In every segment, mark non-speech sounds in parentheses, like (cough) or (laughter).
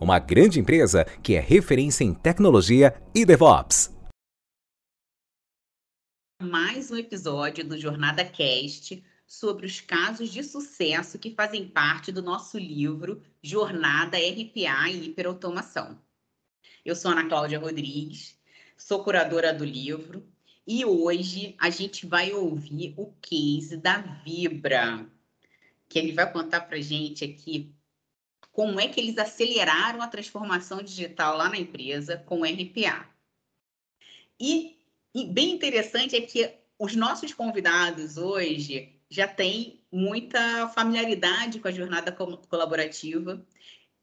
uma grande empresa que é referência em tecnologia e DevOps. Mais um episódio do Jornada Cast sobre os casos de sucesso que fazem parte do nosso livro Jornada RPA e Hiperautomação. Eu sou Ana Cláudia Rodrigues, sou curadora do livro e hoje a gente vai ouvir o case da Vibra, que ele vai contar para gente aqui como é que eles aceleraram a transformação digital lá na empresa com o RPA. E, e bem interessante é que os nossos convidados hoje já têm muita familiaridade com a jornada colaborativa.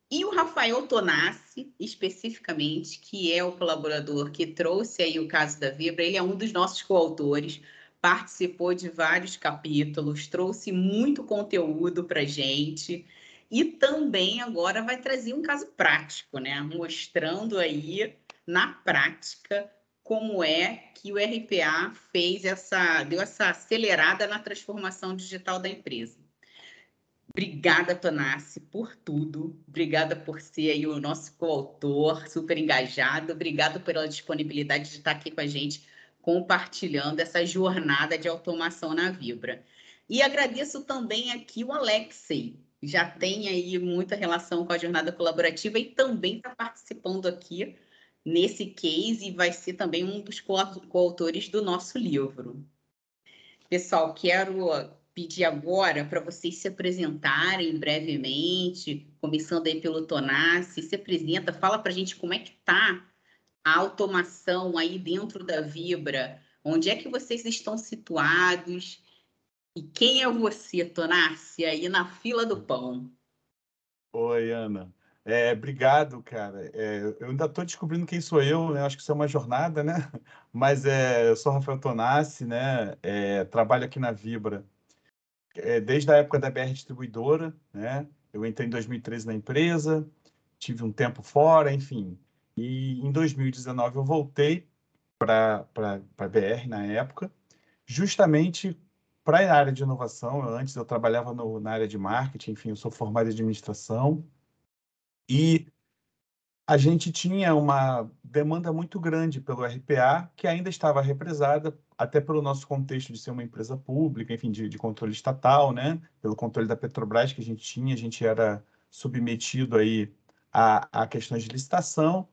E o Rafael Tonassi, especificamente, que é o colaborador que trouxe aí o caso da Vibra, ele é um dos nossos coautores participou de vários capítulos, trouxe muito conteúdo para gente e também agora vai trazer um caso prático, né? Mostrando aí na prática como é que o RPA fez essa, deu essa acelerada na transformação digital da empresa. Obrigada, Tonassi, por tudo. Obrigada por ser aí o nosso coautor, super engajado. Obrigada pela disponibilidade de estar aqui com a gente compartilhando essa jornada de automação na Vibra. E agradeço também aqui o Alexei, já tem aí muita relação com a jornada colaborativa e também está participando aqui nesse case e vai ser também um dos coautores do nosso livro. Pessoal, quero pedir agora para vocês se apresentarem brevemente, começando aí pelo Tonassi, se apresenta, fala para a gente como é que está a automação aí dentro da Vibra? Onde é que vocês estão situados? E quem é você, Tonassi, aí na fila do pão? Oi, Ana. É, obrigado, cara. É, eu ainda estou descobrindo quem sou eu, né? Acho que isso é uma jornada, né? (laughs) Mas é, eu sou Rafael Tonassi, né? É, trabalho aqui na Vibra é, desde a época da BR Distribuidora, né? Eu entrei em 2013 na empresa, tive um tempo fora, enfim. E em 2019 eu voltei para a BR na época, justamente para a área de inovação. Antes eu trabalhava no, na área de marketing, enfim, eu sou formado em administração. E a gente tinha uma demanda muito grande pelo RPA, que ainda estava represada, até pelo nosso contexto de ser uma empresa pública, enfim, de, de controle estatal, né? Pelo controle da Petrobras que a gente tinha, a gente era submetido aí a, a questões de licitação.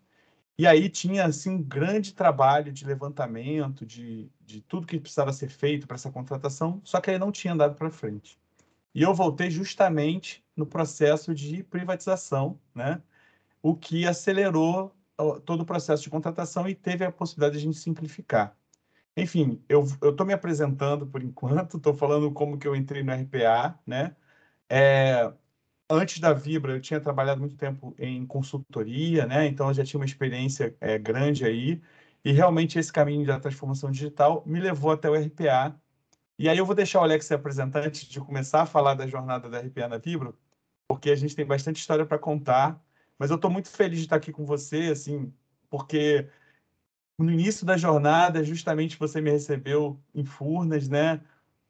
E aí tinha assim um grande trabalho de levantamento de, de tudo que precisava ser feito para essa contratação, só que aí não tinha andado para frente. E eu voltei justamente no processo de privatização, né? o que acelerou todo o processo de contratação e teve a possibilidade de a gente simplificar. Enfim, eu estou me apresentando por (laughs) enquanto, estou falando como que eu entrei no RPA, né? É, antes da Vibra, eu tinha trabalhado muito tempo em consultoria, né? Então, eu já tinha uma experiência é, grande aí. E realmente esse caminho da transformação digital me levou até o RPA. E aí eu vou deixar o Alex se apresentar antes de começar a falar da jornada da RPA na Vibra, porque a gente tem bastante história para contar. Mas eu estou muito feliz de estar aqui com você, assim, porque no início da jornada, justamente você me recebeu em Furnas, né?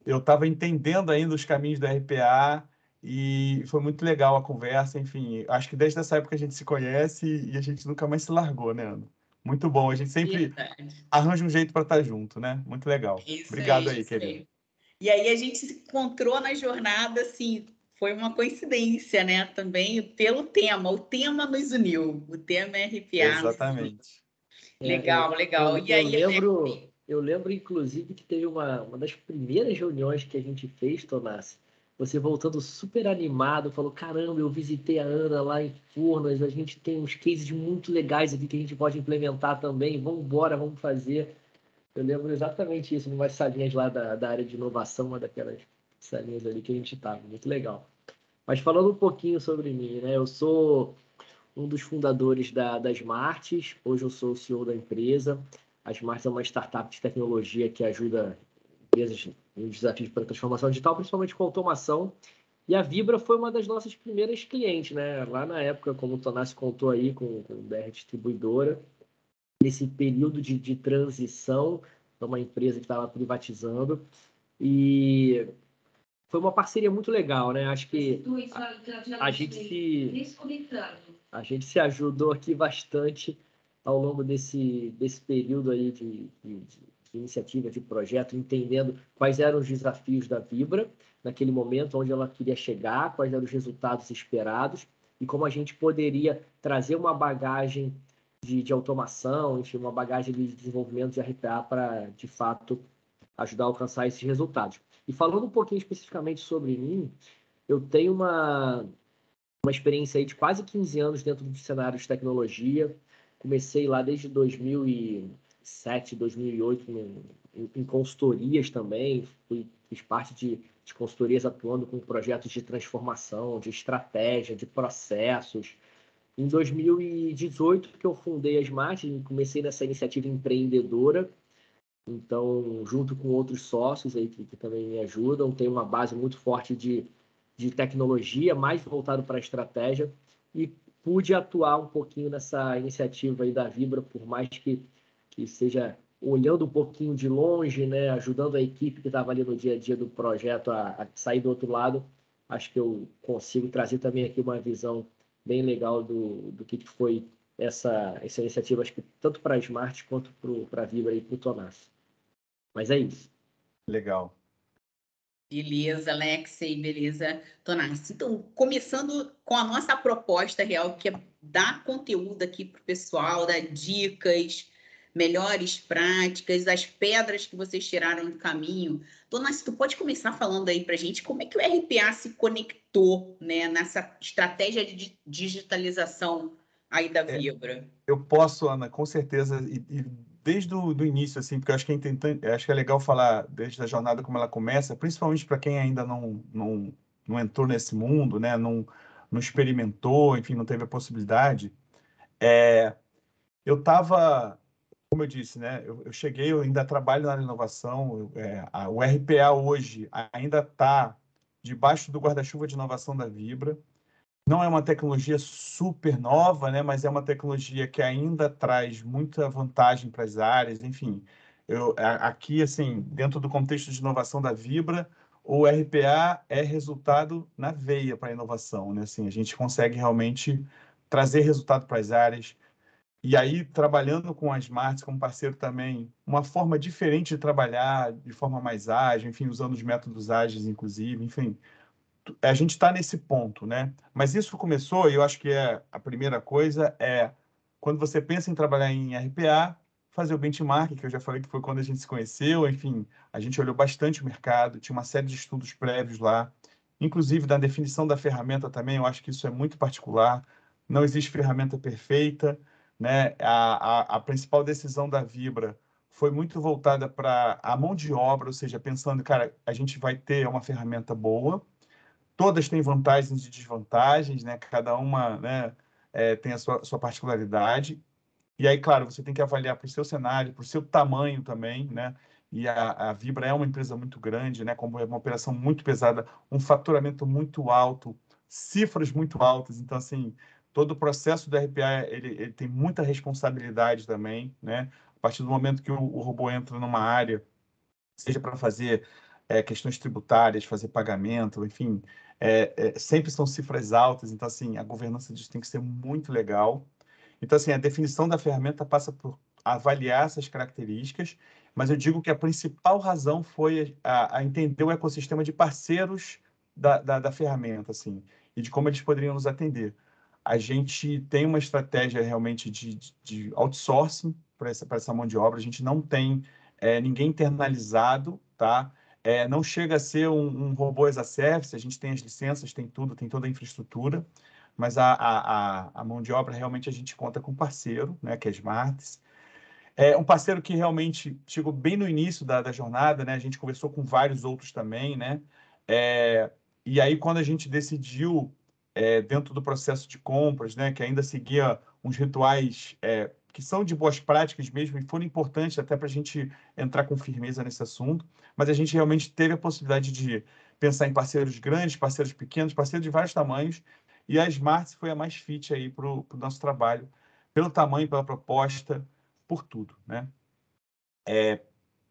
Eu estava entendendo ainda os caminhos da RPA e foi muito legal a conversa, enfim, acho que desde essa época a gente se conhece e a gente nunca mais se largou, né, Ana? Muito bom, a gente sempre Verdade. arranja um jeito para estar tá junto, né? Muito legal. Isso Obrigado aí, aí querido. E aí a gente se encontrou na jornada, assim, foi uma coincidência, né? Também pelo tema, o tema nos uniu, o tema é RPA. Exatamente. Legal, legal. Eu, e aí, eu lembro, eu lembro, inclusive, que teve uma, uma das primeiras reuniões que a gente fez, Tomás, você voltando super animado, falou: caramba, eu visitei a Ana lá em Furnas, a gente tem uns cases muito legais aqui que a gente pode implementar também, vamos embora, vamos fazer. Eu lembro exatamente isso, umas salinhas lá da, da área de inovação, uma daquelas salinhas ali que a gente estava, muito legal. Mas falando um pouquinho sobre mim, né? Eu sou um dos fundadores da, da Smarts, hoje eu sou o CEO da empresa. A Smarts é uma startup de tecnologia que ajuda empresas nos desafios para transformação digital, principalmente com automação. E a Vibra foi uma das nossas primeiras clientes, né? Lá na época, como o Tonassi contou aí, com, com o BR Distribuidora, nesse período de, de transição para uma empresa que estava privatizando. E foi uma parceria muito legal, né? Acho que a, a gente se a gente se ajudou aqui bastante ao longo desse, desse período aí de, de, de iniciativa, de projeto, entendendo quais eram os desafios da Vibra naquele momento, onde ela queria chegar, quais eram os resultados esperados e como a gente poderia trazer uma bagagem de, de automação, enfim, uma bagagem de desenvolvimento de RPA para, de fato, ajudar a alcançar esses resultados. E falando um pouquinho especificamente sobre mim, eu tenho uma, uma experiência aí de quase 15 anos dentro do cenário de tecnologia. Comecei lá desde 2000 e 2007, 2008, em, em consultorias também, fui, fiz parte de, de consultorias atuando com projetos de transformação, de estratégia, de processos. Em 2018, que eu fundei a Smart, comecei nessa iniciativa empreendedora, então, junto com outros sócios aí que, que também me ajudam, tem uma base muito forte de, de tecnologia, mais voltado para a estratégia, e pude atuar um pouquinho nessa iniciativa aí da Vibra, por mais que que seja olhando um pouquinho de longe, né, ajudando a equipe que estava ali no dia a dia do projeto a, a, sair do outro lado, acho que eu consigo trazer também aqui uma visão bem legal do, do que, foi essa, essa iniciativa, acho que tanto para a Smart quanto para a Vibra e para o Tonas. Mas é isso. Legal. Beleza, Alexei, beleza, Tonassi. Então, começando com a nossa proposta real, que é dar conteúdo aqui para o pessoal, dar dicas, melhores práticas, as pedras que vocês tiraram do caminho. Dona, se tu pode começar falando aí para a gente como é que o RPA se conectou né, nessa estratégia de digitalização aí da é, Vibra? Eu posso, Ana, com certeza, e, e desde o do início, assim, porque eu acho que, é acho que é legal falar desde a jornada como ela começa, principalmente para quem ainda não, não, não entrou nesse mundo, né, não, não experimentou, enfim, não teve a possibilidade. É, eu estava como eu disse, né, eu, eu, cheguei, eu ainda trabalho na inovação, é, a, o RPA hoje ainda está debaixo do guarda-chuva de inovação da Vibra. Não é uma tecnologia super nova, né, mas é uma tecnologia que ainda traz muita vantagem para as áreas. Enfim, eu, aqui, assim, dentro do contexto de inovação da Vibra, o RPA é resultado na veia para a inovação. Né? Assim, a gente consegue realmente trazer resultado para as áreas, e aí, trabalhando com a Smarts como parceiro também, uma forma diferente de trabalhar, de forma mais ágil, enfim, usando os métodos ágeis, inclusive, enfim, a gente está nesse ponto, né? Mas isso começou, e eu acho que é a primeira coisa, é quando você pensa em trabalhar em RPA, fazer o benchmark, que eu já falei que foi quando a gente se conheceu, enfim, a gente olhou bastante o mercado, tinha uma série de estudos prévios lá, inclusive da definição da ferramenta também, eu acho que isso é muito particular, não existe ferramenta perfeita, né? A, a, a principal decisão da Vibra foi muito voltada para a mão de obra, ou seja, pensando, cara, a gente vai ter uma ferramenta boa, todas têm vantagens e desvantagens, né? Cada uma, né, é, tem a sua, sua particularidade. E aí, claro, você tem que avaliar para o seu cenário, para o seu tamanho também, né? E a, a, Vibra é uma empresa muito grande, né? Como é uma operação muito pesada, um faturamento muito alto, cifras muito altas. Então, assim, todo o processo do RPA ele, ele, tem muita responsabilidade também, né? A partir do momento que o, o robô entra numa área, seja para fazer é, questões tributárias, fazer pagamento, enfim, é, é, sempre são cifras altas, então, assim, a governança disso tem que ser muito legal. Então, assim, a definição da ferramenta passa por avaliar essas características, mas eu digo que a principal razão foi a, a entender o ecossistema de parceiros da, da, da ferramenta, assim, e de como eles poderiam nos atender a gente tem uma estratégia realmente de, de outsourcing para essa, essa mão de obra. A gente não tem é, ninguém internalizado, tá? É, não chega a ser um, um robô as a service, a gente tem as licenças, tem tudo, tem toda a infraestrutura, mas a, a, a, mão de obra realmente a gente conta com parceiro, né, que é Smarts. É um parceiro que realmente chegou bem no início da, da jornada, né? A gente conversou com vários outros também, né? É, e aí, quando a gente decidiu, é, dentro do processo de compras, né, que ainda seguia uns rituais é, que são de boas práticas mesmo e foram importantes até para a gente entrar com firmeza nesse assunto, mas a gente realmente teve a possibilidade de pensar em parceiros grandes, parceiros pequenos, parceiros de vários tamanhos, e a Smart foi a mais fit aí para o nosso trabalho, pelo tamanho, pela proposta, por tudo, né? É,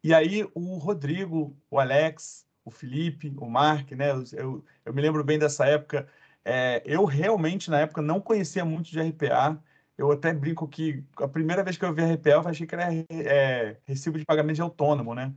e aí o Rodrigo, o Alex, o Felipe, o Mark, né? Eu, eu me lembro bem dessa época. É, eu realmente, na época, não conhecia muito de RPA, eu até brinco que a primeira vez que eu vi RPA, eu achei que era é, recibo de pagamento de autônomo, né?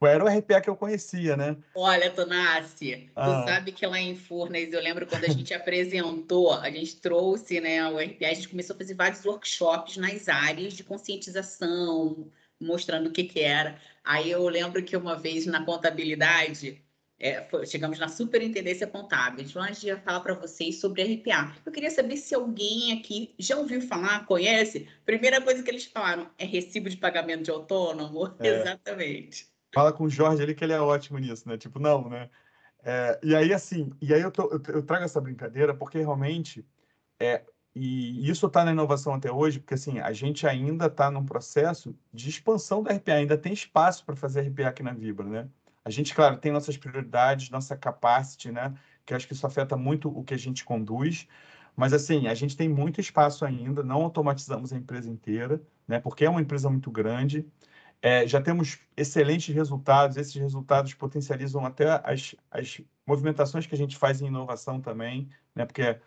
Era o RPA que eu conhecia, né? Olha, Tonassi, ah. tu sabe que lá em Furnas, eu lembro quando a gente apresentou, a gente trouxe né, o RPA, a gente começou a fazer vários workshops nas áreas de conscientização, mostrando o que, que era. Aí eu lembro que uma vez na contabilidade, é, foi, chegamos na superintendência contábil. Então, a gente vai falar para vocês sobre RPA. Eu queria saber se alguém aqui já ouviu falar, conhece. Primeira coisa que eles falaram é recibo de pagamento de autônomo. É. (laughs) Exatamente. Fala com o Jorge ali que ele é ótimo nisso, né? Tipo, não, né? É, e aí, assim, e aí eu, tô, eu, eu, trago essa brincadeira porque realmente é, e isso está na inovação até hoje, porque assim, a gente ainda está num processo de expansão da RPA, ainda tem espaço para fazer RPA aqui na Vibra, né? A gente, claro, tem nossas prioridades, nossa capacity, né? Que acho que isso afeta muito o que a gente conduz. Mas, assim, a gente tem muito espaço ainda, não automatizamos a empresa inteira, né? Porque é uma empresa muito grande. É, já temos excelentes resultados, esses resultados potencializam até as, as movimentações que a gente faz em inovação também, né? Porque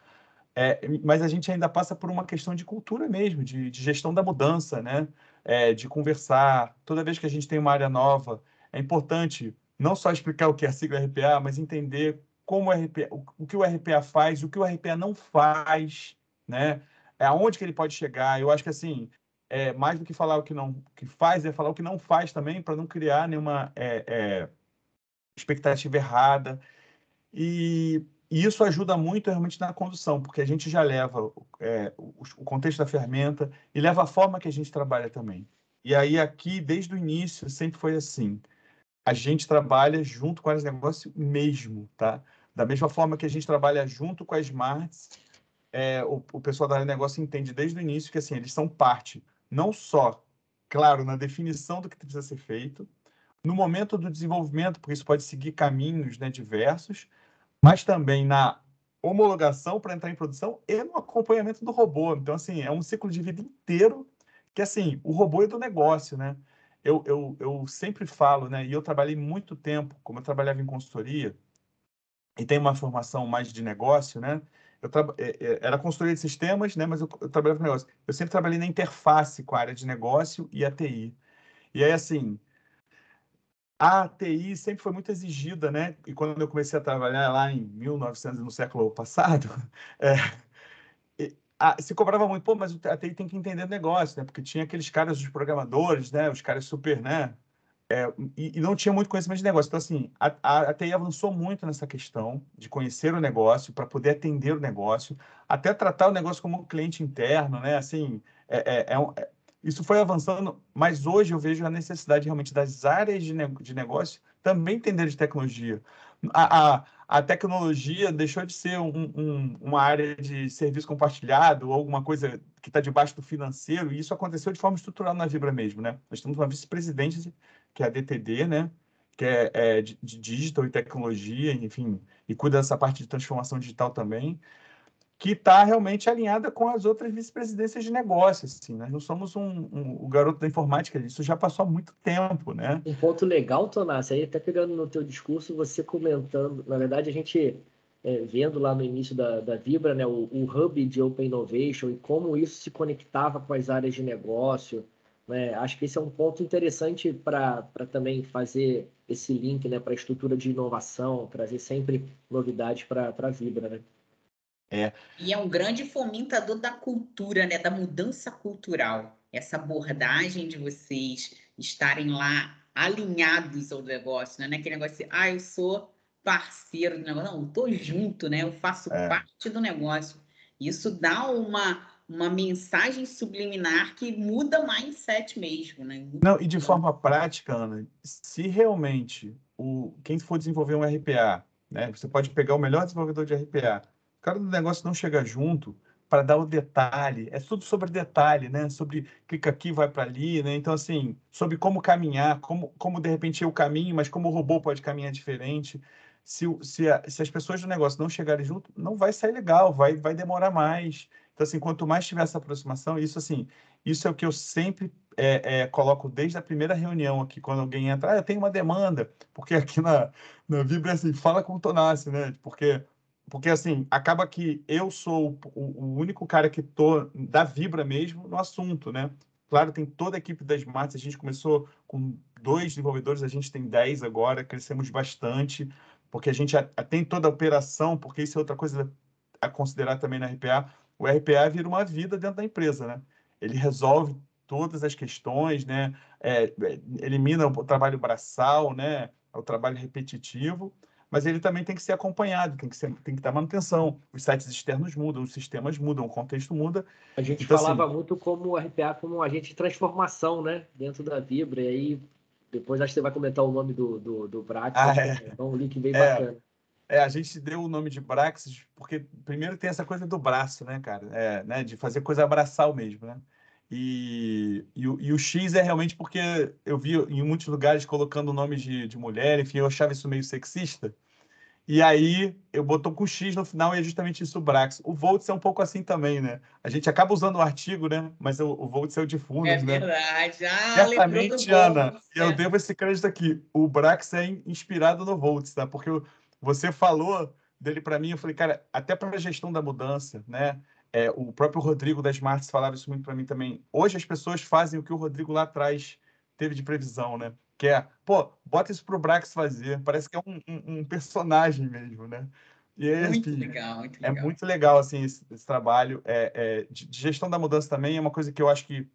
é, mas a gente ainda passa por uma questão de cultura mesmo, de, de gestão da mudança, né? É, de conversar. Toda vez que a gente tem uma área nova, é importante não só explicar o que é a sigla RPA, mas entender como o RPA, o, que o RPA faz, o que o RPA não faz, né? É aonde que ele pode chegar. Eu acho que assim, é, mais do que falar o que não que faz, é falar o que não faz também, para não criar nenhuma é, é, expectativa errada. E, e, isso ajuda muito realmente na condução, porque a gente já leva é, o, o contexto da ferramenta e leva a forma que a gente trabalha também. E aí aqui, desde o início, sempre foi assim a gente trabalha junto com as negócios mesmo, tá? Da mesma forma que a gente trabalha junto com as Smarts, é, o, o pessoal da área de negócio entende desde o início que assim, eles são parte, não só, claro, na definição do que precisa ser feito, no momento do desenvolvimento, porque isso pode seguir caminhos né, diversos, mas também na homologação para entrar em produção e no acompanhamento do robô. Então, assim, é um ciclo de vida inteiro que, assim, o robô é do negócio, né? Eu, eu, eu sempre falo, né? E eu trabalhei muito tempo, como eu trabalhava em consultoria, e tenho uma formação mais de negócio, né? Eu tra... É, é, era consultoria de sistemas, né? Mas eu, eu trabalhava com negócio. Eu sempre trabalhei na interface com a área de negócio e a TI. E aí, assim, a TI sempre foi muito exigida, né? E quando eu comecei a trabalhar lá em 1900, no século passado, (laughs) é, se cobrava muito, pô, mas a TI tem que entender negócio, né? Porque tinha aqueles caras, os programadores, né? Os caras super, né? É, e, e, não tinha muito conhecimento de negócio. Então, assim, a, a, a TI avançou muito nessa questão de conhecer o negócio, para poder atender o negócio, até tratar o negócio como um cliente interno, né? Assim, é, é, é, é isso foi avançando, mas hoje eu vejo a necessidade realmente das áreas de, ne de negócio também entender de tecnologia. A, a, a tecnologia deixou de ser um, um, uma área de serviço compartilhado ou alguma coisa que está debaixo do financeiro, e isso aconteceu de forma estrutural na Vibra mesmo, né? Nós temos uma vice-presidente, que é a DTD, né? Que é, é de, de digital e tecnologia, enfim, e cuida dessa parte de transformação digital também que está realmente alinhada com as outras vice-presidências de negócios. Assim, nós não somos um, um, o garoto da informática, isso já passou há muito tempo. Né? Um ponto legal, Tonassi, aí até pegando no teu discurso, você comentando, na verdade, a gente é, vendo lá no início da, da Vibra, né, o, o hub de Open Innovation e como isso se conectava com as áreas de negócio, né, acho que esse é um ponto interessante para também fazer esse link né, para a estrutura de inovação, trazer sempre novidades para a Vibra. Né? É. E é um grande fomentador da cultura, né, da mudança cultural. Essa abordagem de vocês estarem lá alinhados ao negócio, né? Aquele negócio assim, ah, eu sou parceiro do negócio. Não, eu tô junto, né? Eu faço é. parte do negócio. Isso dá uma, uma mensagem subliminar que muda mindset mesmo, né? Muda Não, e de forma prática, Ana, se realmente o, quem for desenvolver um RPA, né? Você pode pegar o melhor desenvolvedor de RPA, cara do negócio não chega junto para dar o detalhe, é tudo sobre detalhe, né? Sobre clica aqui, vai para ali, né? Então, assim, sobre como caminhar, como, como de repente eu caminho, mas como o robô pode caminhar diferente. Se, se, a, se as pessoas do negócio não chegarem junto, não vai sair legal, vai, vai demorar mais. Então, assim, quanto mais tiver essa aproximação, isso, assim, isso é o que eu sempre é, é, coloco desde a primeira reunião aqui, quando alguém entra, ah, eu tenho uma demanda, porque aqui na, na Vibra, assim, fala com o Tonassi, né? Porque porque assim, acaba que eu sou o, único cara que tô da Vibra mesmo no assunto, né? Claro, tem toda a equipe das Smarts, a gente começou com dois desenvolvedores, a gente tem dez agora, crescemos bastante, porque a gente tem toda a operação, porque isso é outra coisa a considerar também na RPA, o RPA vira uma vida dentro da empresa, né? Ele resolve todas as questões, né? É, é elimina o trabalho braçal, né? O trabalho repetitivo, mas ele também tem que ser acompanhado, tem que, ser, tem que dar manutenção. Os sites externos mudam, os sistemas mudam, o contexto muda. A gente então, assim falava assim, muito como o RPA como um agente de transformação, né? Dentro da Vibra, e aí depois acho que você vai comentar o nome do, do, do Brax, ah, é. é um link bem é. bacana. É, a gente deu o nome de Brax porque primeiro tem essa coisa do braço, né, cara? É, né, de fazer coisa abraçal mesmo, né? E, e, e, o X é realmente porque eu vi em muitos lugares colocando o nome de, de mulher, enfim, eu achava isso meio sexista. E aí eu botou com X no final e é justamente isso o Brax. O Volts é um pouco assim também, né? A gente acaba usando o artigo, né? Mas o, o Volts é o de fundo, é né? É verdade. Ah, Certamente, Ana, Volts, eu é. devo esse crédito aqui. O Brax é inspirado no Volts, tá? Porque você falou dele para mim, eu falei, cara, até para a gestão da mudança, né? É, o próprio Rodrigo das Smarts falava isso muito para mim também. Hoje as pessoas fazem o que o Rodrigo lá atrás teve de previsão, né? Que é, pô, bota isso pro Brax fazer. Parece que é um, um, um personagem mesmo, né? E muito assim, legal, muito é legal. É muito legal, assim, esse, esse trabalho. É, é, de, de gestão da mudança também é uma coisa que eu acho que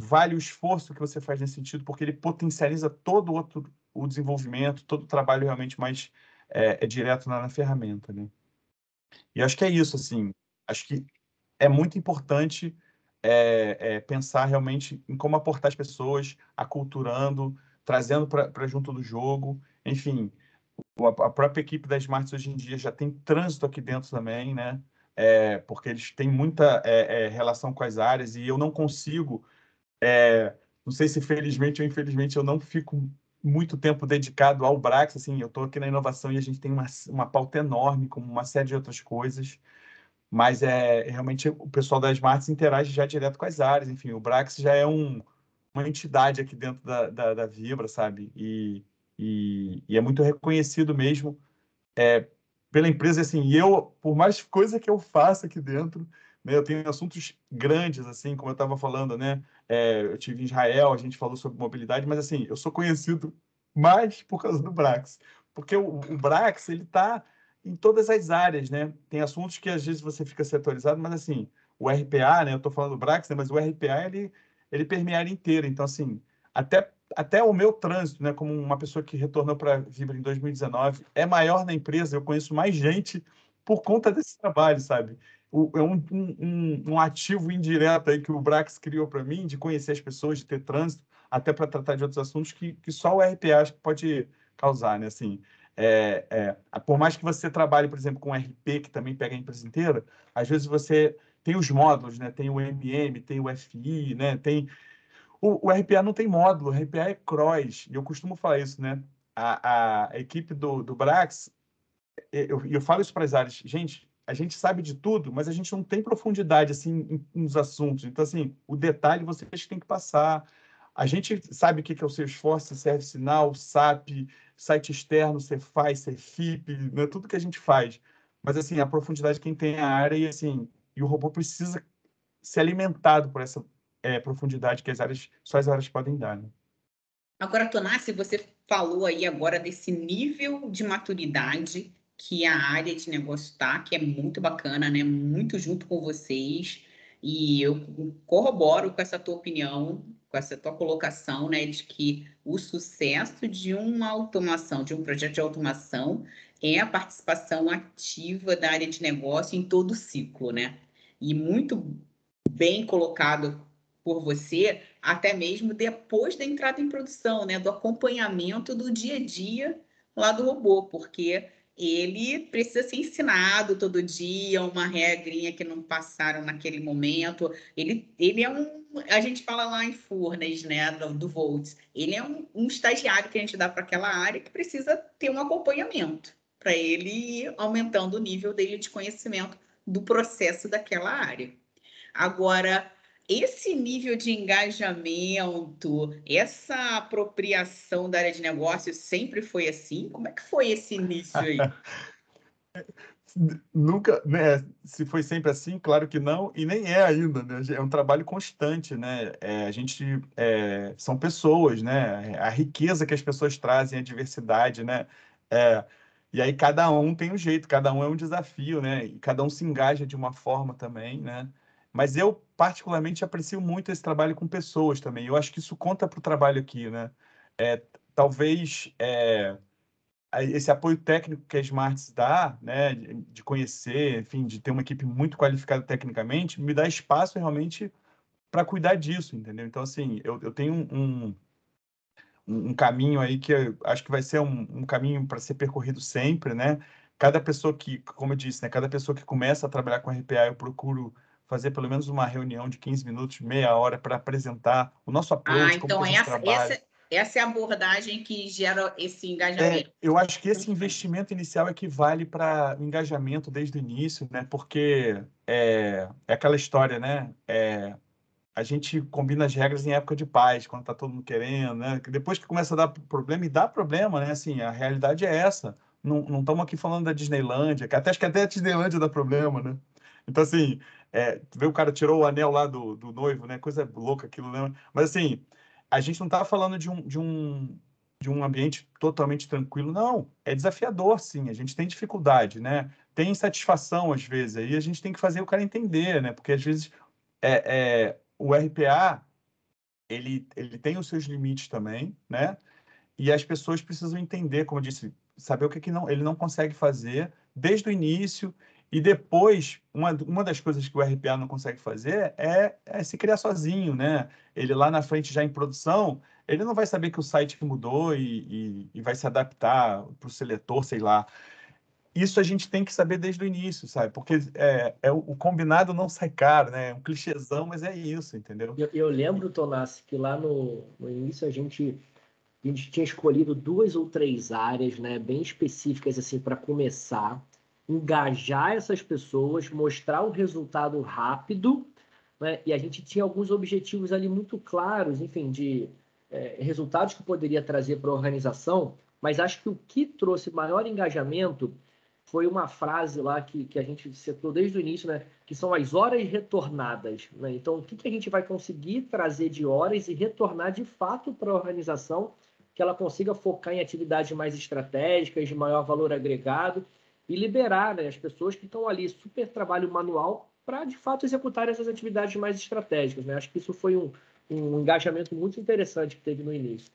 vale o esforço que você faz nesse sentido, porque ele potencializa todo o outro o desenvolvimento, todo o trabalho realmente mais é, é direto na, na, ferramenta, né? E acho que é isso, assim. Acho que é muito importante é, é, pensar realmente em como aportar as pessoas, aculturando, trazendo para junto do jogo. Enfim, a, própria equipe da Smarts hoje em dia já tem trânsito aqui dentro também, né? É, porque eles têm muita é, é, relação com as áreas e eu não consigo, é, não sei se felizmente ou infelizmente, eu não fico muito tempo dedicado ao Brax, assim, eu estou aqui na inovação e a gente tem uma, uma pauta enorme, com uma série de outras coisas, mas é realmente o pessoal da Smarts interage já direto com as áreas, enfim, o Brax já é um, uma entidade aqui dentro da, da, da Vibra, sabe? E, e, e, é muito reconhecido mesmo é, pela empresa, assim, e eu, por mais coisa que eu faça aqui dentro, né, eu tenho assuntos grandes, assim, como eu estava falando, né? É, eu tive em Israel, a gente falou sobre mobilidade, mas assim, eu sou conhecido mais por causa do Brax, porque o, o Brax ele está em todas as áreas, né? Tem assuntos que às vezes você fica setorizado, mas assim, o RPA, né? Eu estou falando do Brax, né, mas o RPA ele ele permeia a área inteira. Então assim, até até o meu trânsito, né, como uma pessoa que retornou para Vibra em 2019, é maior na empresa. Eu conheço mais gente por conta desse trabalho, sabe? é um, um, um, ativo indireto aí que o Brax criou para mim, de conhecer as pessoas, de ter trânsito, até para tratar de outros assuntos que, que só o RPA acho que pode causar, né? Assim, é, é, por mais que você trabalhe, por exemplo, com RP, que também pega a empresa inteira, às vezes você tem os módulos, né? Tem o MM, tem o FI, né? Tem... O, o RPA não tem módulo, o RPA é cross, e eu costumo falar isso, né? A, a equipe do, do Brax, eu, eu falo isso para as áreas, gente, a gente sabe de tudo, mas a gente não tem profundidade assim nos assuntos. Então, assim, o detalhe vocês têm que passar. A gente sabe o que é o seu esforço, serve sinal, SAP, site externo, você faz, você FIP, né? tudo que a gente faz. Mas, assim, a profundidade quem tem a área e, assim, e o robô precisa ser alimentado por essa é, profundidade que as áreas, só as áreas podem dar, né? Agora, Tonassi, você falou aí agora desse nível de maturidade que a área de negócio está, que é muito bacana, né? Muito junto com vocês. E eu corroboro com essa tua opinião, com essa tua colocação, né, de que o sucesso de uma automação, de um projeto de automação, é a participação ativa da área de negócio em todo o ciclo, né? E muito bem colocado por você, até mesmo depois da entrada em produção, né, do acompanhamento do dia a dia lá do robô, porque ele precisa ser ensinado todo dia, uma regrinha que não passaram naquele momento. Ele, ele é um, a gente fala lá em Furnas, né, do, do Volts, ele é um, um estagiário que a gente dá para aquela área que precisa ter um acompanhamento para ele ir aumentando o nível dele de conhecimento do processo daquela área. Agora, esse nível de engajamento, essa apropriação da área de negócio sempre foi assim? Como é que foi esse início aí? (laughs) Nunca, né? Se foi sempre assim, claro que não, e nem é ainda, né? É um trabalho constante, né? É, a gente é, são pessoas, né? A riqueza que as pessoas trazem, a diversidade, né? É, e aí cada um tem um jeito, cada um é um desafio, né? E cada um se engaja de uma forma também, né? Mas eu, particularmente, aprecio muito esse trabalho com pessoas também. Eu acho que isso conta para o trabalho aqui, né? É, talvez é, esse apoio técnico que a Smarts dá, né, de conhecer, enfim, de ter uma equipe muito qualificada tecnicamente, me dá espaço realmente para cuidar disso, entendeu? Então, assim, eu, eu tenho um, um, caminho aí que acho que vai ser um, um caminho para ser percorrido sempre, né? Cada pessoa que, como eu disse, né, cada pessoa que começa a trabalhar com RPA, eu procuro fazer pelo menos uma reunião de 15 minutos, meia hora, para apresentar o nosso approach, ah, então essa, essa, essa, é a abordagem que gera esse engajamento. É, eu acho que esse investimento inicial equivale para engajamento desde o início, né? Porque é, é aquela história, né? É, a gente combina as regras em época de paz, quando está todo mundo querendo, né? Depois que começa a dar problema, e dá problema, né? Assim, a realidade é essa. Não estamos aqui falando da Disneylândia, que até acho que até a Disneylândia dá problema, né? Então, assim, é, tu vê o cara tirou o anel lá do, do noivo, né? Coisa louca aquilo, né? Mas assim, a gente não está falando de um, de um de um ambiente totalmente tranquilo, não. É desafiador, sim. A gente tem dificuldade, né? Tem insatisfação às vezes. Aí a gente tem que fazer o cara entender, né? Porque às vezes é, é o RPA ele, ele tem os seus limites também, né? E as pessoas precisam entender, como eu disse, saber o que, que não, ele não consegue fazer desde o início e depois, uma, uma das coisas que o RPA não consegue fazer é, é, se criar sozinho, né? Ele lá na frente, já em produção, ele não vai saber que o site mudou e, e, e vai se adaptar para o seletor, sei lá. Isso a gente tem que saber desde o início, sabe? Porque é, é o combinado não sai caro, né? É um clichêzão, mas é isso, entendeu? Eu, eu lembro, Tonassi, que lá no, no início a gente a gente tinha escolhido duas ou três áreas, né, bem específicas assim para começar engajar essas pessoas, mostrar o resultado rápido, né? e a gente tinha alguns objetivos ali muito claros, enfim, de é, resultados que poderia trazer para a organização, mas acho que o que trouxe maior engajamento foi uma frase lá que, que a gente citou desde o início, né? que são as horas retornadas. Né? Então, o que, que a gente vai conseguir trazer de horas e retornar de fato para a organização que ela consiga focar em atividades mais estratégicas, de maior valor agregado, e liberar né, as pessoas que estão ali, super trabalho manual, para de fato executar essas atividades mais estratégicas. Né? Acho que isso foi um, um engajamento muito interessante que teve no início.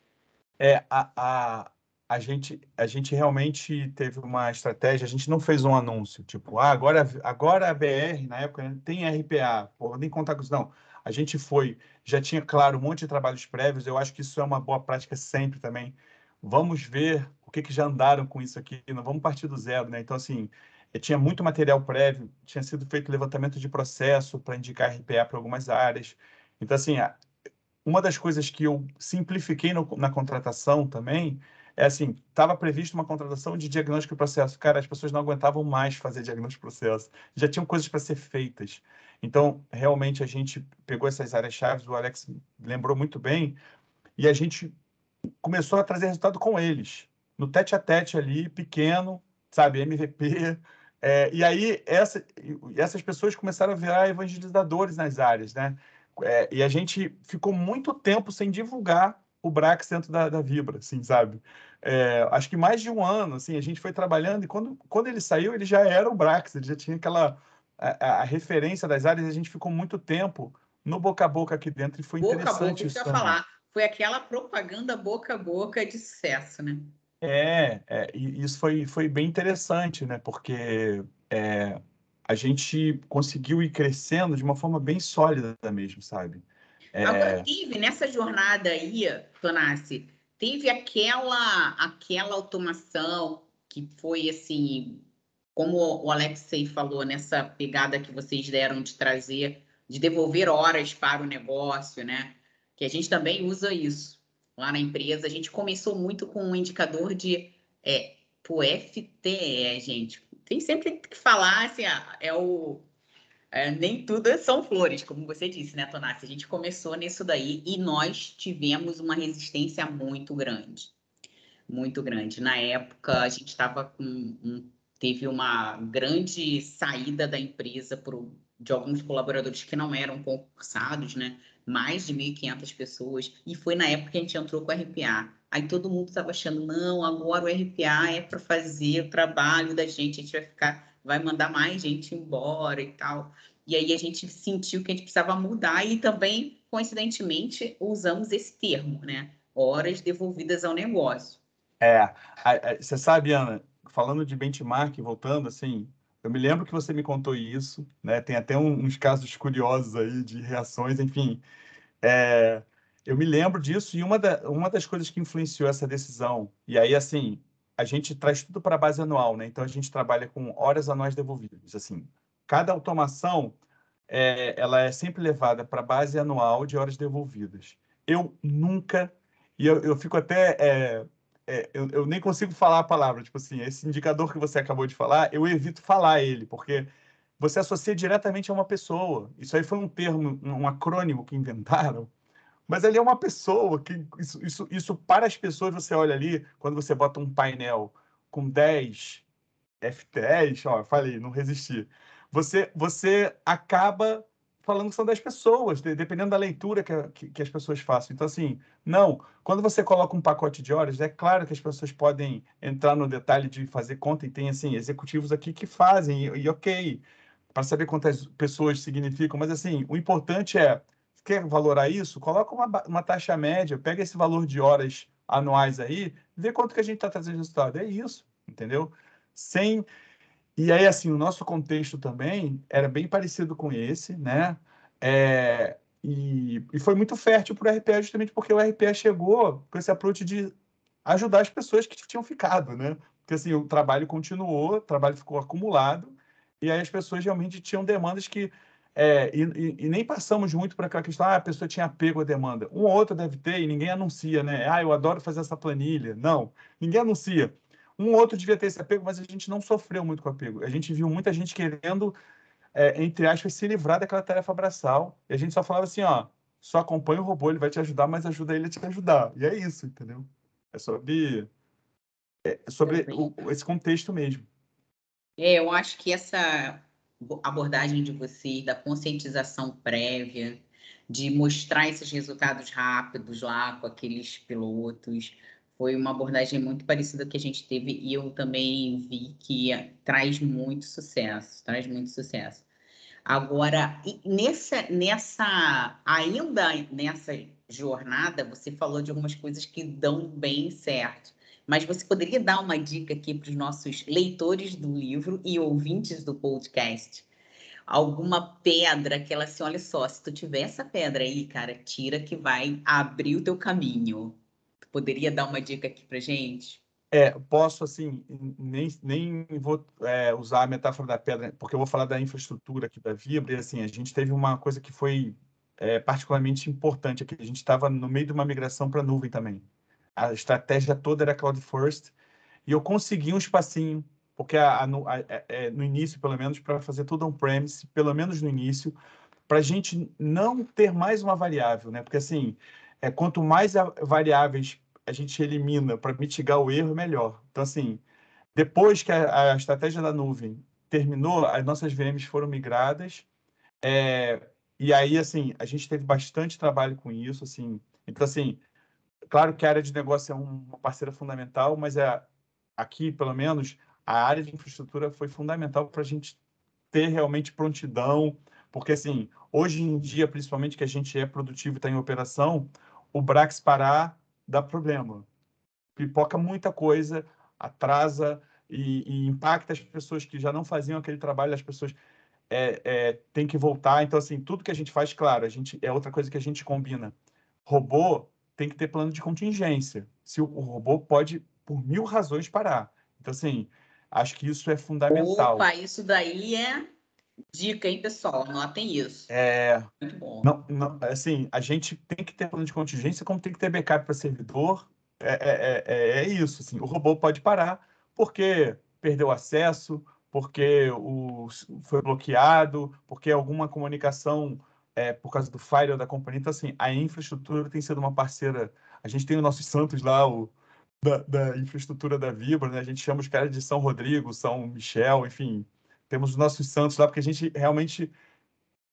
É, a, a, a, gente, a gente realmente teve uma estratégia, a gente não fez um anúncio, tipo, ah, agora, agora a BR, na época, tem RPA, pô, nem contar com isso, não. A gente foi, já tinha, claro, um monte de trabalhos prévios, eu acho que isso é uma boa prática sempre também. Vamos ver o que, que já andaram com isso aqui, não vamos partir do zero, né? Então, assim, tinha muito material prévio, tinha sido feito levantamento de processo para indicar RPA para algumas áreas. Então, assim, uma das coisas que eu simplifiquei no, na contratação também é assim, estava previsto uma contratação de diagnóstico de processo. Cara, as pessoas não aguentavam mais fazer diagnóstico de processo. Já tinham coisas para ser feitas. Então, realmente, a gente pegou essas áreas-chave, o Alex lembrou muito bem, e a gente começou a trazer resultado com eles no tete a tete ali, pequeno, sabe, MVP. (laughs) É, e aí essa, essas pessoas começaram a virar evangelizadores nas áreas, né? É, e a gente ficou muito tempo sem divulgar o Brax dentro da, da Vibra, assim, sabe? É, acho que mais de um ano, assim, a gente foi trabalhando e quando, quando ele saiu, ele já era o Brax, ele já tinha aquela a, a, referência das áreas, a gente ficou muito tempo no boca a boca aqui dentro e foi boca interessante a boca, isso. Boca falar. Foi aquela propaganda boca a boca de sucesso, né? É, é e isso foi, foi bem interessante, né? Porque é, a gente conseguiu ir crescendo de uma forma bem sólida mesmo, sabe? É... Agora, teve nessa jornada aí, Tonassi, teve aquela, aquela automação que foi assim, como o Alexei falou, nessa pegada que vocês deram de trazer, de devolver horas para o negócio, né? Que a gente também usa isso lá na empresa. A gente começou muito com um indicador de é, pro FTE, gente. Tem sempre que falar, assim, ah, é o é, nem tudo são flores, como você disse, né, Tonassi? A gente começou nisso daí e nós tivemos uma resistência muito grande. Muito grande. Na época, a gente estava com. Um, teve uma grande saída da empresa por, de alguns colaboradores que não eram concursados, né? Mais de 1.500 pessoas. E foi na época que a gente entrou com o RPA. Aí todo mundo estava achando, não, agora o RPA é para fazer o trabalho da gente, a gente vai ficar vai mandar mais gente embora e tal. E aí a gente sentiu que a gente precisava mudar e também, coincidentemente, usamos esse termo, né? Horas devolvidas ao negócio. É, você sabe, Ana, falando de benchmark, voltando assim, eu me lembro que você me contou isso, né? Tem até uns casos curiosos aí de reações, enfim. É, eu me lembro disso e uma, da, uma das coisas que influenciou essa decisão, e aí, assim, a gente traz tudo para a base anual, né? Então a gente trabalha com horas anuais devolvidas. Assim, cada automação é, ela é sempre levada para a base anual de horas devolvidas. Eu nunca e eu, eu fico até é, é, eu, eu, nem consigo falar a palavra, tipo assim, esse indicador que você acabou de falar, eu evito falar ele, porque você associa diretamente a uma pessoa. Isso aí foi um termo, um acrônimo que inventaram mas ali é uma pessoa que isso, isso, isso para as pessoas você olha ali quando você bota um painel com 10 FTs, ó, falei, não resisti. Você você acaba falando que são 10 pessoas, dependendo da leitura que, que, que, as pessoas façam. Então, assim, não. Quando você coloca um pacote de horas, é claro que as pessoas podem entrar no detalhe de fazer conta e tem, assim, executivos aqui que fazem, e, e ok, para saber quantas pessoas significam, mas, assim, o importante é quer valorar isso? Coloca uma, uma taxa média, pega esse valor de horas anuais aí, vê quanto que a gente está trazendo resultado. É isso, entendeu? Sem. E aí, assim, o nosso contexto também era bem parecido com esse, né? É, e, e foi muito fértil para o RPA, justamente porque o RPA chegou com esse approach de ajudar as pessoas que tinham ficado, né? Porque, assim, o trabalho continuou, o trabalho ficou acumulado, e aí as pessoas realmente tinham demandas que é, e, e, e, nem passamos muito para aquela questão, ah, a pessoa tinha apego à demanda. Um ou outro deve ter e ninguém anuncia, né? Ah, eu adoro fazer essa planilha. Não, ninguém anuncia. Um ou outro devia ter esse apego, mas a gente não sofreu muito com apego. A gente viu muita gente querendo, é, entre aspas, se livrar daquela tarefa braçal. E a gente só falava assim, ó, só acompanha o robô, ele vai te ajudar, mas ajuda ele a te ajudar. E é isso, entendeu? É sobre, é sobre o, esse contexto mesmo. É, eu acho que essa abordagem de vocês, da conscientização prévia, de mostrar esses resultados rápidos lá com aqueles pilotos. Foi uma abordagem muito parecida que a gente teve e eu também vi que traz muito sucesso, traz muito sucesso. Agora, nessa, nessa, ainda nessa jornada, você falou de algumas coisas que dão bem certo. Mas você poderia dar uma dica aqui para os nossos leitores do livro e ouvintes do podcast? Alguma pedra que ela assim, olha só, se tu tiver essa pedra aí, cara, tira que vai abrir o teu caminho. Poderia dar uma dica aqui para gente? É, posso, assim, nem, nem vou é, usar a metáfora da pedra, porque eu vou falar da infraestrutura aqui da Vibra, e assim, a gente teve uma coisa que foi é, particularmente importante aqui, a gente estava no meio de uma migração para nuvem também a estratégia toda era cloud first, e eu consegui um espacinho, porque a, a, a, é, é, no início, pelo menos, para fazer tudo on-premise, pelo menos no início, para a gente não ter mais uma variável, né? Porque assim, é, quanto mais variáveis a gente elimina para mitigar o erro, melhor. Então, assim, depois que a, a, estratégia da nuvem terminou, as nossas VMs foram migradas, é, e aí, assim, a gente teve bastante trabalho com isso, assim. Então, assim, claro que a área de negócio é uma parceira fundamental, mas é aqui, pelo menos, a área de infraestrutura foi fundamental para a gente ter realmente prontidão, porque assim, hoje em dia, principalmente que a gente é produtivo e está em operação, o Brax parar dá problema. Pipoca muita coisa, atrasa e, e impacta as pessoas que já não faziam aquele trabalho, as pessoas é, é, têm que voltar. Então, assim, tudo que a gente faz, claro, a gente é outra coisa que a gente combina. Robô tem que ter plano de contingência. Se o, o robô pode, por mil razões, parar. Então, assim, acho que isso é fundamental. Opa, isso daí é dica, hein, pessoal? Notem isso. É, Muito bom. não, não, assim, a gente tem que ter plano de contingência, como tem que ter backup para servidor. É, é, é, é isso. Assim, o robô pode parar porque perdeu acesso, porque o, foi bloqueado, porque alguma comunicação é, por causa do firewall da companhia. Então, assim, a infraestrutura tem sido uma parceira. A gente tem os nossos santos lá, o, da, da infraestrutura da Vibra, né? A gente chama os caras de São Rodrigo, São Michel, enfim, temos os nossos santos lá, porque a gente realmente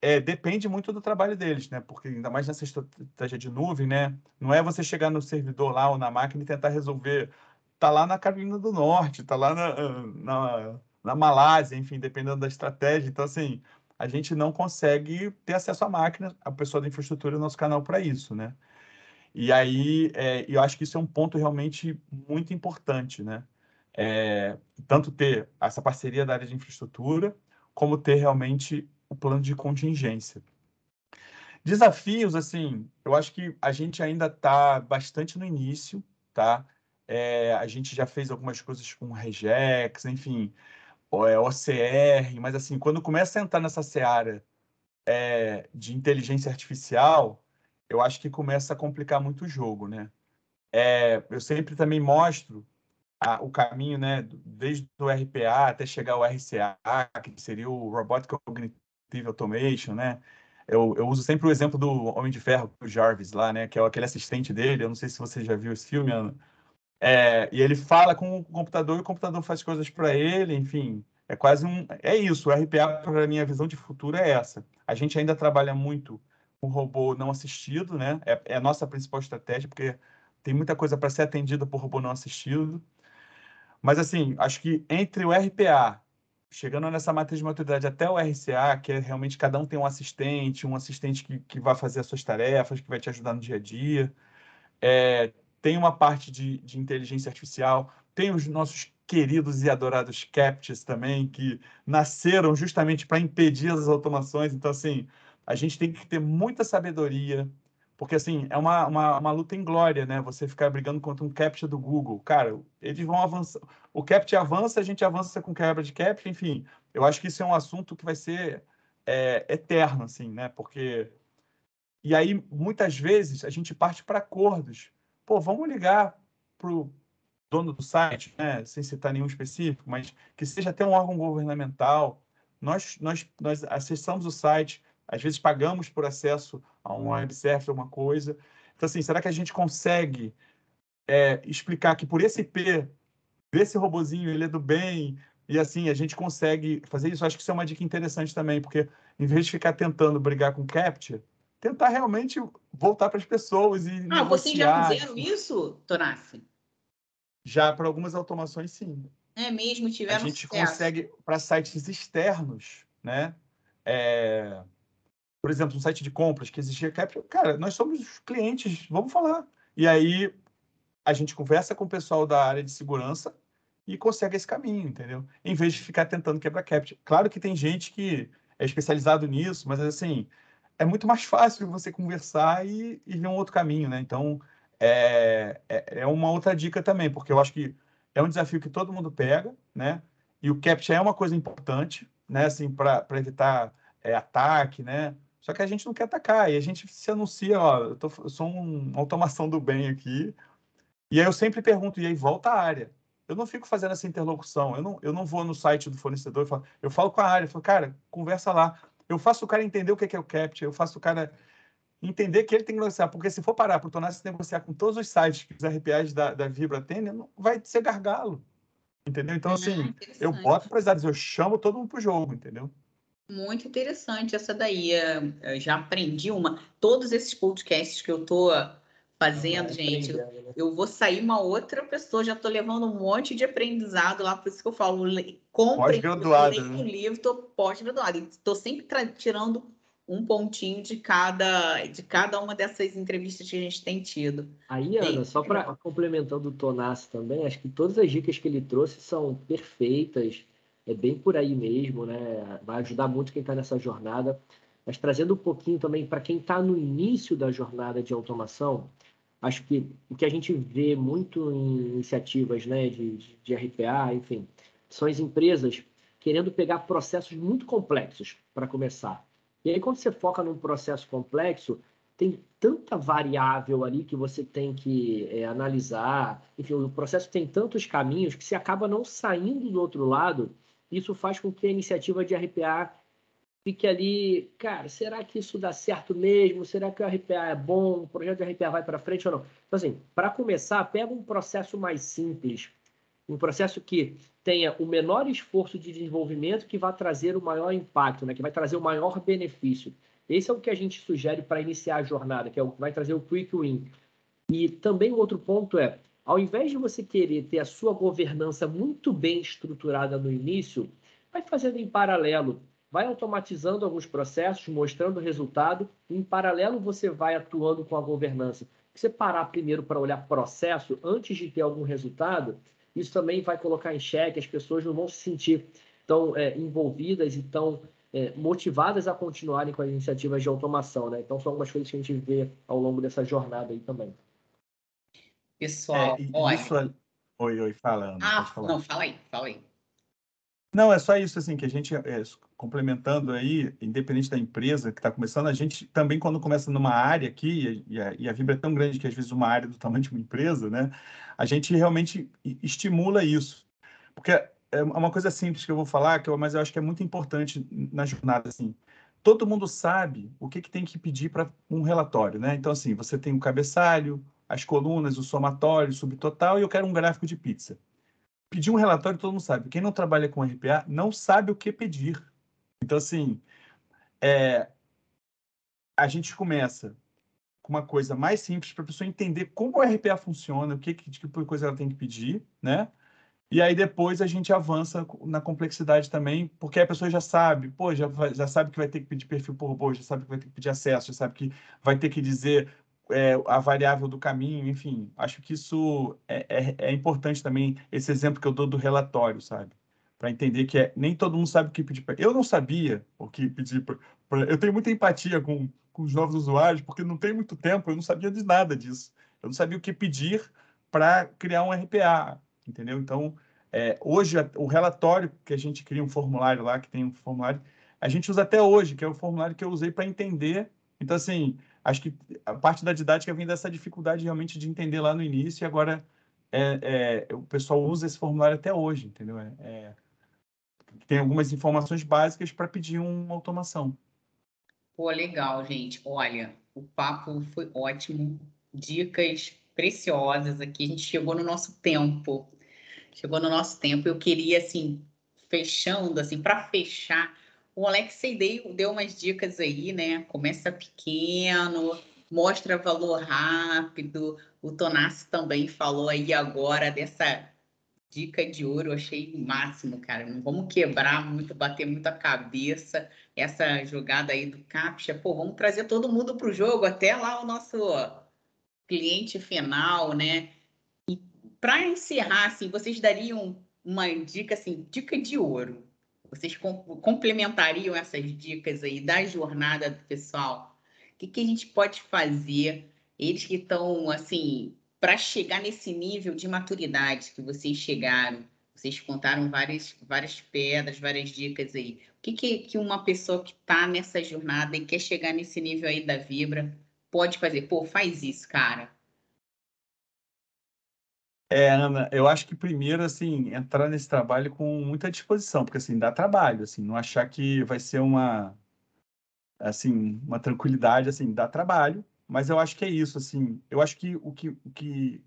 é, depende muito do trabalho deles, né? Porque ainda mais nessa estratégia de nuvem, né? Não é você chegar no servidor lá ou na máquina e tentar resolver. Tá lá na Carolina do Norte, tá lá na, na, na Malásia, enfim, dependendo da estratégia. Então, assim, a gente não consegue ter acesso à máquina, a pessoa da infraestrutura, nosso canal para isso, né? E aí, é, eu acho que isso é um ponto realmente muito importante, né? É, tanto ter essa parceria da área de infraestrutura, como ter realmente o plano de contingência. Desafios, assim, eu acho que a gente ainda está bastante no início, tá? É, a gente já fez algumas coisas com regex, enfim, OCR, mas assim, quando começa a entrar nessa seara é, de inteligência artificial, eu acho que começa a complicar muito o jogo, né? É, eu sempre também mostro a, o caminho, né, desde o RPA até chegar ao RCA, que seria o Robotic Cognitive Automation, né? Eu, eu uso sempre o exemplo do Homem de Ferro, o Jarvis lá, né, que é aquele assistente dele. Eu não sei se você já viu esse filme, Ana. É, e ele fala com o computador e o computador faz coisas para ele, enfim. É quase um. É isso. O RPA, para mim, a visão de futuro é essa. A gente ainda trabalha muito o robô não assistido, né? É, é a nossa principal estratégia, porque tem muita coisa para ser atendida por robô não assistido. Mas, assim, acho que entre o RPA, chegando nessa matriz de maturidade até o RCA, que é realmente cada um tem um assistente, um assistente que, que vai fazer as suas tarefas, que vai te ajudar no dia a dia. É, tem uma parte de, de inteligência artificial, tem os nossos queridos e adorados CAPTCHAs também, que nasceram justamente para impedir as automações. Então, assim, a gente tem que ter muita sabedoria, porque assim, é uma, uma, uma luta em glória, né? Você ficar brigando contra um CAPTCHA do Google. Cara, eles vão avançar. O CAPTCHA avança, a gente avança com quebra de CAPTCHA, enfim. Eu acho que isso é um assunto que vai ser é, eterno, assim, né? Porque... E aí, muitas vezes, a gente parte para acordos. Pô, vamos ligar para o dono do site, né? sem citar nenhum específico, mas que seja até um órgão governamental. Nós, nós, nós acessamos o site, às vezes pagamos por acesso a um web service, alguma coisa. Então, assim, será que a gente consegue é, explicar que por esse IP desse robozinho ele é do bem e assim a gente consegue fazer isso? Acho que isso é uma dica interessante também, porque em vez de ficar tentando brigar com capture, tentar realmente voltar para as pessoas e Ah, vocês já fizeram isso, Tonassi? Já para algumas automações, sim. É mesmo, tiveram A gente sucesso. consegue para sites externos, né? É, por exemplo, um site de compras que exigia capture, cara, nós somos os clientes, vamos falar. E aí a gente conversa com o pessoal da área de segurança e consegue esse caminho, entendeu? Em vez de ficar tentando quebrar capture. Claro que tem gente que é especializado nisso, mas assim, é muito mais fácil você conversar e, e ver um outro caminho, né? Então, é, é, é uma outra dica também, porque eu acho que é um desafio que todo mundo pega, né? E o capture é uma coisa importante, né? Assim, para evitar é, ataque, né? Só que a gente não quer atacar, e a gente se anuncia, ó, eu, tô, eu sou um, uma automação do bem aqui, e aí eu sempre pergunto, e aí volta a área. Eu não fico fazendo essa interlocução, eu não, eu não vou no site do fornecedor e falo, eu falo com a área, eu falo, cara, conversa lá. Eu faço o cara entender o que é o CAPTCHA, eu faço o cara entender que ele tem que negociar, porque se for parar para o Tonassi negociar com todos os sites que os RPAs da, da Vibra atendem, não vai ser gargalo, entendeu? Então, assim, eu boto para as áreas, eu chamo todo mundo para o jogo, entendeu? Muito interessante essa daí. Eu já aprendi uma. Todos esses podcasts que eu tô fazendo, gente, eu, né? eu, vou sair uma outra pessoa, já estou levando um monte de aprendizado lá, por isso que eu falo, compre o livro, estou pós-graduado, estou sempre tirando um pontinho de cada, de cada uma dessas entrevistas que a gente tem tido. Aí, Ana, só para complementando o Tonassi também, acho que todas as dicas que ele trouxe são perfeitas, é bem por aí mesmo, né? Vai ajudar muito quem está nessa jornada. Mas trazendo um pouquinho também para quem está no início da jornada de automação, acho que o que a gente vê muito em iniciativas né, de, de RPA, enfim, são as empresas querendo pegar processos muito complexos para começar. E aí, quando você foca num processo complexo, tem tanta variável ali que você tem que é, analisar. Enfim, o processo tem tantos caminhos que você acaba não saindo do outro lado. Isso faz com que a iniciativa de RPA fique ali, cara, será que isso dá certo mesmo? Será que o RPA é bom? O projeto de RPA vai para frente ou não? Então, assim, para começar, pega um processo mais simples, um processo que tenha o menor esforço de desenvolvimento que vai trazer o maior impacto, né? que vai trazer o maior benefício. Esse é o que a gente sugere para iniciar a jornada, que é o que vai trazer o quick win. E também outro ponto é, ao invés de você querer ter a sua governança muito bem estruturada no início, vai fazendo em paralelo, vai automatizando alguns processos, mostrando o resultado, e em paralelo você vai atuando com a governança. Se você parar primeiro para olhar processo antes de ter algum resultado, isso também vai colocar em xeque, as pessoas não vão se sentir tão é, envolvidas e tão é, motivadas a continuarem com as iniciativas de automação, né? Então, são algumas coisas que a gente vê ao longo dessa jornada aí também. Pessoal, é, olha... Isso... Oi, oi, fala. ah, não, fala aí, fala aí. Não, é só isso, assim, que a gente, é, complementando aí, independente da empresa que está começando, a gente também, quando começa numa área aqui, e a, e a Vibra é tão grande que às vezes uma área do tamanho de uma empresa, né, a gente realmente estimula isso. Porque é uma coisa simples que eu vou falar, que eu, mas eu acho que é muito importante na jornada, assim, todo mundo sabe o que, que tem que pedir para um relatório, né? Então, assim, você tem o cabeçalho, as colunas, o somatório, o subtotal, e eu quero um gráfico de pizza. Pedir um relatório, todo mundo sabe. Quem não trabalha com RPA não sabe o que pedir. Então, assim, é, a gente começa com uma coisa mais simples para a pessoa entender como o RPA funciona, o que, que tipo de coisa ela tem que pedir, né? E aí depois a gente avança na complexidade também, porque a pessoa já sabe, pô, já, já sabe que vai ter que pedir perfil por robô, já sabe que vai ter que pedir acesso, já sabe que vai ter que dizer é, a variável do caminho, enfim. Acho que isso é, é, é importante também, esse exemplo que eu dou do relatório, sabe? para entender que é, nem todo mundo sabe o que pedir. Pra... Eu não sabia o que pedir. Pra... Eu tenho muita empatia com, com os novos usuários, porque não tem muito tempo, eu não sabia de nada disso. Eu não sabia o que pedir para criar um RPA, entendeu? Então, é, hoje, o relatório que a gente cria um formulário lá, que tem um formulário, a gente usa até hoje, que é o formulário que eu usei para entender. Então, assim, acho que a parte da didática vem dessa dificuldade realmente de entender lá no início, e agora é, é, o pessoal usa esse formulário até hoje, entendeu? É, é tem algumas informações básicas para pedir uma automação. Pô, legal, gente. Olha, o papo foi ótimo. Dicas preciosas aqui. A gente chegou no nosso tempo. Chegou no nosso tempo. Eu queria, assim, fechando, assim, para fechar, o Alexei deu, deu umas dicas aí, né? Começa pequeno, mostra valor rápido. O Tonassi também falou aí agora dessa dica de ouro, achei o máximo, cara. Não vamos quebrar muito, bater muito a cabeça. Essa jogada aí do Captcha, pô, vamos trazer todo mundo para o jogo, até lá o nosso cliente final, né? E para encerrar, assim, vocês dariam uma dica, assim, dica de ouro. Vocês complementariam essas dicas aí da jornada do pessoal? O que, que a gente pode fazer? Eles que estão, assim, para chegar nesse nível de maturidade que vocês chegaram? Vocês contaram várias, várias pedras, várias dicas aí. O que, que, que uma pessoa que está nessa jornada e quer chegar nesse nível aí da Vibra pode fazer? Pô, faz isso, cara. É, Ana, eu acho que primeiro, assim, entrar nesse trabalho com muita disposição, porque, assim, dá trabalho, assim, não achar que vai ser uma, assim, uma tranquilidade, assim, dá trabalho, mas eu acho que é isso, assim. Eu acho que o que, o que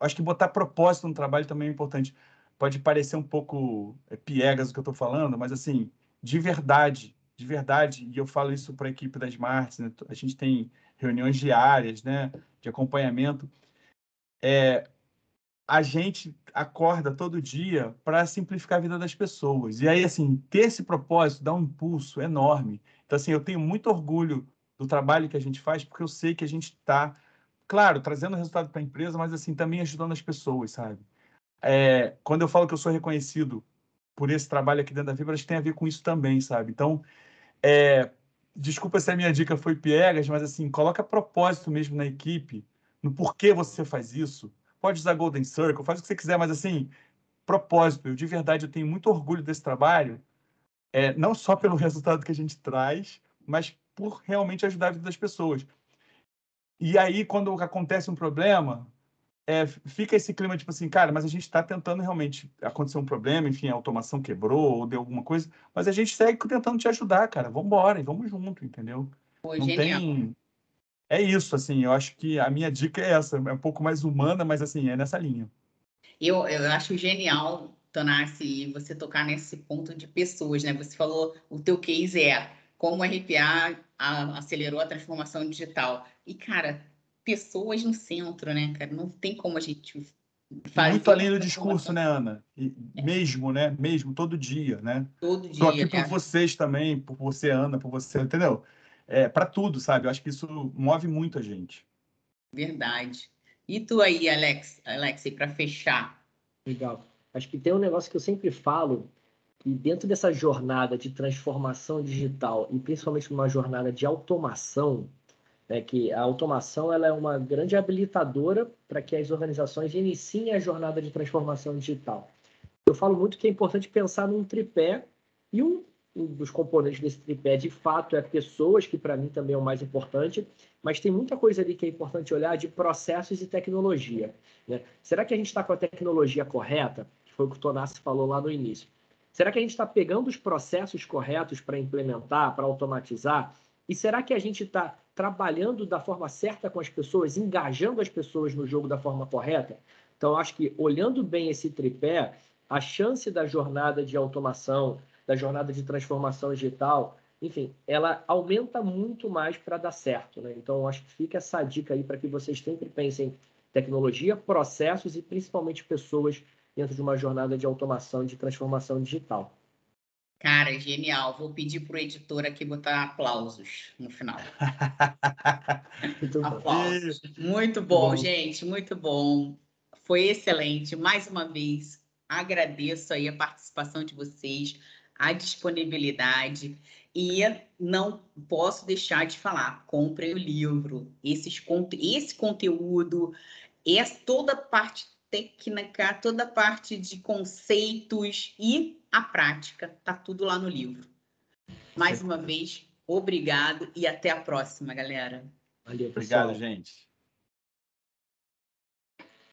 acho que botar propósito no trabalho também é importante. Pode parecer um pouco é, piegas o que eu estou falando, mas assim, de verdade, de verdade, e eu falo isso para a equipe das Smarts, né? a gente tem reuniões diárias, né, de acompanhamento. É, a gente acorda todo dia para simplificar a vida das pessoas. E aí, assim, ter esse propósito dá um impulso enorme. Então, assim, eu tenho muito orgulho do trabalho que a gente faz, porque eu sei que a gente está, claro, trazendo resultado para a empresa, mas, assim, também ajudando as pessoas, sabe? É, quando eu falo que eu sou reconhecido por esse trabalho aqui dentro da Vibra, acho que tem a ver com isso também, sabe? Então, é, desculpa se a minha dica foi piegas, mas, assim, coloca propósito mesmo na equipe, no porquê você faz isso. Pode usar Golden Circle, faz o que você quiser, mas, assim, propósito. Eu, de verdade, eu tenho muito orgulho desse trabalho, é, não só pelo (laughs) resultado que a gente traz, mas por realmente ajudar a vida das pessoas. E aí, quando acontece um problema, é, fica esse clima tipo assim, cara, mas a gente está tentando realmente acontecer um problema, enfim, a automação quebrou ou deu alguma coisa, mas a gente segue tentando te ajudar, cara. Vamos embora e vamos junto, entendeu? Pô, Não genial. tem. É isso, assim, eu acho que a minha dica é essa, é um pouco mais humana, mas assim, é nessa linha. Eu, eu acho genial, Tonassi, você tocar nesse ponto de pessoas, né? Você falou, o teu case é como a RPA acelerou a transformação digital. E, cara, pessoas no centro, né, cara? Não tem como a gente fazer. Muito além do discurso, né, Ana? E, é. Mesmo, né? Mesmo, todo dia, né? Todo dia. Tô aqui por vocês também, por você, Ana, por você, entendeu? É, para tudo, sabe? Eu acho que isso move muito a gente. Verdade. E tu aí, Alex, Alex, para fechar? Legal. Acho que tem um negócio que eu sempre falo, e dentro dessa jornada de transformação digital e principalmente numa jornada de automação, né, que a automação ela é uma grande habilitadora para que as organizações iniciem a jornada de transformação digital. Eu falo muito que é importante pensar num tripé e um, um dos componentes desse tripé, de fato, é pessoas, que para mim também é o mais importante, mas tem muita coisa ali que é importante olhar de processos e tecnologia. Né? Será que a gente está com a tecnologia correta? Que foi o que o Tonassi falou lá no início. Será que a gente está pegando os processos corretos para implementar, para automatizar? E será que a gente está trabalhando da forma certa com as pessoas, engajando as pessoas no jogo da forma correta? Então, acho que olhando bem esse tripé, a chance da jornada de automação, da jornada de transformação digital, enfim, ela aumenta muito mais para dar certo. Né? Então, acho que fica essa dica aí para que vocês sempre pensem tecnologia, processos e principalmente pessoas dentro de uma jornada de automação e de transformação digital. Cara, genial. Vou pedir para o editor aqui botar aplausos no final. (laughs) muito aplausos. Muito bom, bom, gente, muito bom. Foi excelente. Mais uma vez, agradeço aí a participação de vocês, a disponibilidade. E não posso deixar de falar, comprem o livro. Esses, esse conteúdo, essa, toda a parte técnica, toda a parte de conceitos e a prática, tá tudo lá no livro. Mais uma vez, obrigado e até a próxima, galera. Valeu, Obrigado, gente.